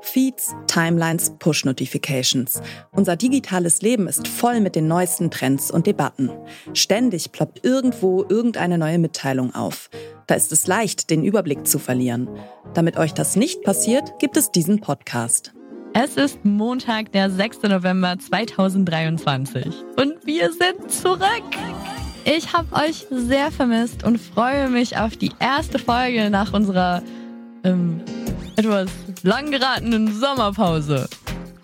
Feeds, Timelines, Push-Notifications. Unser digitales Leben ist voll mit den neuesten Trends und Debatten. Ständig ploppt irgendwo irgendeine neue Mitteilung auf. Da ist es leicht, den Überblick zu verlieren. Damit euch das nicht passiert, gibt es diesen Podcast. Es ist Montag, der 6. November 2023 und wir sind zurück. Ich habe euch sehr vermisst und freue mich auf die erste Folge nach unserer ähm, etwas lang geratenen Sommerpause.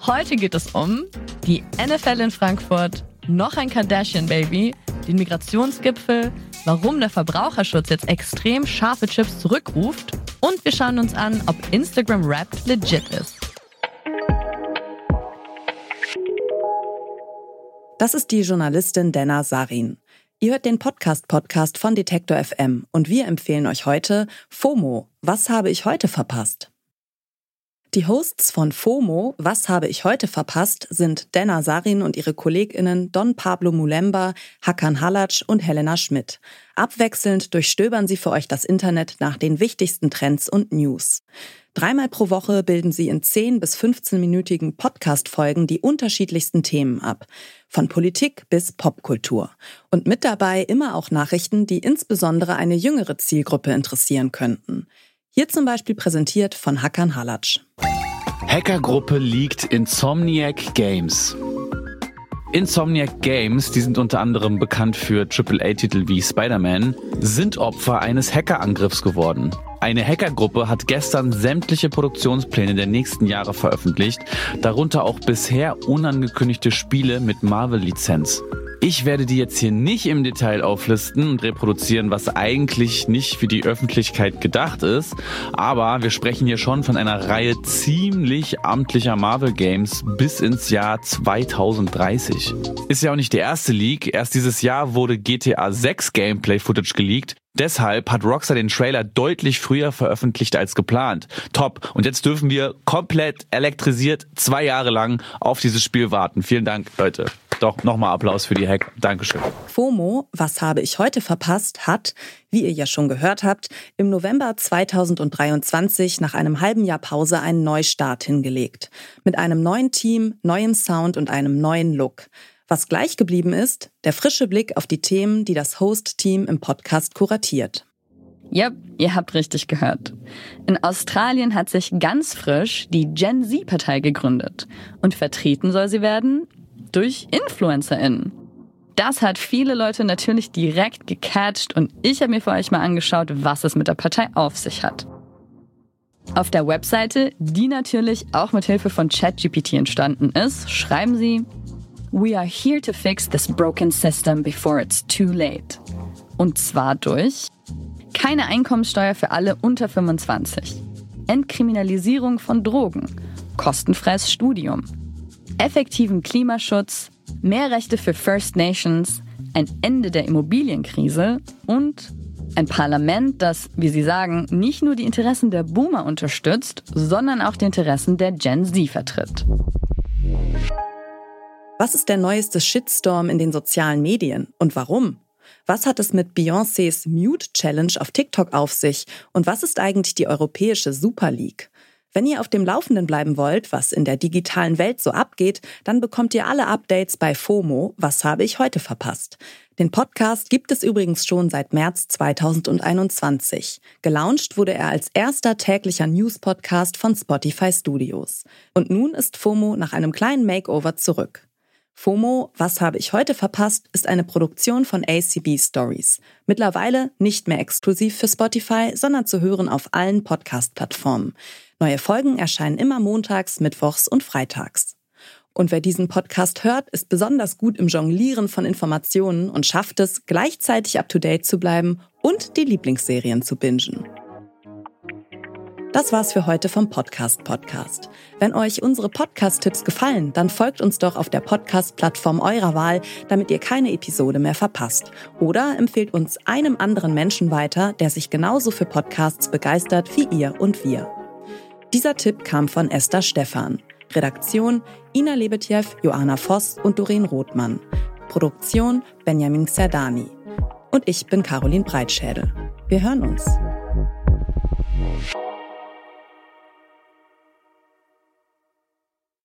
Heute geht es um die NFL in Frankfurt, noch ein Kardashian-Baby, den Migrationsgipfel, warum der Verbraucherschutz jetzt extrem scharfe Chips zurückruft und wir schauen uns an, ob Instagram Rap legit ist. Das ist die Journalistin Dena Sarin. Ihr hört den Podcast-Podcast von Detektor FM und wir empfehlen euch heute FOMO. Was habe ich heute verpasst? Die Hosts von FOMO, Was habe ich heute verpasst, sind Dena Sarin und ihre KollegInnen Don Pablo Mulemba, Hakan Halatsch und Helena Schmidt. Abwechselnd durchstöbern sie für euch das Internet nach den wichtigsten Trends und News. Dreimal pro Woche bilden sie in 10 bis 15-minütigen Podcast-Folgen die unterschiedlichsten Themen ab. Von Politik bis Popkultur. Und mit dabei immer auch Nachrichten, die insbesondere eine jüngere Zielgruppe interessieren könnten. Hier zum Beispiel präsentiert von Hakan Halatsch. Hackergruppe liegt Insomniac Games. Insomniac Games, die sind unter anderem bekannt für AAA-Titel wie Spider-Man, sind Opfer eines Hackerangriffs geworden. Eine Hackergruppe hat gestern sämtliche Produktionspläne der nächsten Jahre veröffentlicht, darunter auch bisher unangekündigte Spiele mit Marvel-Lizenz. Ich werde die jetzt hier nicht im Detail auflisten und reproduzieren, was eigentlich nicht für die Öffentlichkeit gedacht ist. Aber wir sprechen hier schon von einer Reihe ziemlich amtlicher Marvel Games bis ins Jahr 2030. Ist ja auch nicht der erste Leak. Erst dieses Jahr wurde GTA 6 Gameplay Footage geleakt. Deshalb hat Rockstar den Trailer deutlich früher veröffentlicht als geplant. Top. Und jetzt dürfen wir komplett elektrisiert zwei Jahre lang auf dieses Spiel warten. Vielen Dank, Leute. Doch, nochmal Applaus für die Hack. Dankeschön. FOMO, was habe ich heute verpasst, hat, wie ihr ja schon gehört habt, im November 2023 nach einem halben Jahr Pause einen Neustart hingelegt. Mit einem neuen Team, neuen Sound und einem neuen Look. Was gleich geblieben ist, der frische Blick auf die Themen, die das Host-Team im Podcast kuratiert. Ja, yep, ihr habt richtig gehört. In Australien hat sich ganz frisch die Gen Z-Partei gegründet. Und vertreten soll sie werden durch InfluencerInnen. Das hat viele Leute natürlich direkt gecatcht und ich habe mir für euch mal angeschaut, was es mit der Partei auf sich hat. Auf der Webseite, die natürlich auch mit Hilfe von ChatGPT entstanden ist, schreiben sie: We are here to fix this broken system before it's too late. Und zwar durch keine Einkommenssteuer für alle unter 25, Entkriminalisierung von Drogen, kostenfreies Studium, effektiven Klimaschutz, mehr Rechte für First Nations, ein Ende der Immobilienkrise und ein Parlament, das, wie Sie sagen, nicht nur die Interessen der Boomer unterstützt, sondern auch die Interessen der Gen Z vertritt. Was ist der neueste Shitstorm in den sozialen Medien und warum? Was hat es mit Beyoncés Mute Challenge auf TikTok auf sich und was ist eigentlich die europäische Super League? Wenn ihr auf dem Laufenden bleiben wollt, was in der digitalen Welt so abgeht, dann bekommt ihr alle Updates bei FOMO. Was habe ich heute verpasst? Den Podcast gibt es übrigens schon seit März 2021. Gelauncht wurde er als erster täglicher News-Podcast von Spotify Studios. Und nun ist FOMO nach einem kleinen Makeover zurück. FOMO, was habe ich heute verpasst, ist eine Produktion von ACB Stories. Mittlerweile nicht mehr exklusiv für Spotify, sondern zu hören auf allen Podcast-Plattformen. Neue Folgen erscheinen immer montags, mittwochs und freitags. Und wer diesen Podcast hört, ist besonders gut im Jonglieren von Informationen und schafft es, gleichzeitig up-to-date zu bleiben und die Lieblingsserien zu bingen. Das war's für heute vom Podcast Podcast. Wenn euch unsere Podcast-Tipps gefallen, dann folgt uns doch auf der Podcast-Plattform eurer Wahl, damit ihr keine Episode mehr verpasst. Oder empfehlt uns einem anderen Menschen weiter, der sich genauso für Podcasts begeistert wie ihr und wir. Dieser Tipp kam von Esther Stephan. Redaktion Ina Lebetjew, Joanna Voss und Doreen Rothmann. Produktion Benjamin Zerdani. Und ich bin Caroline Breitschädel. Wir hören uns.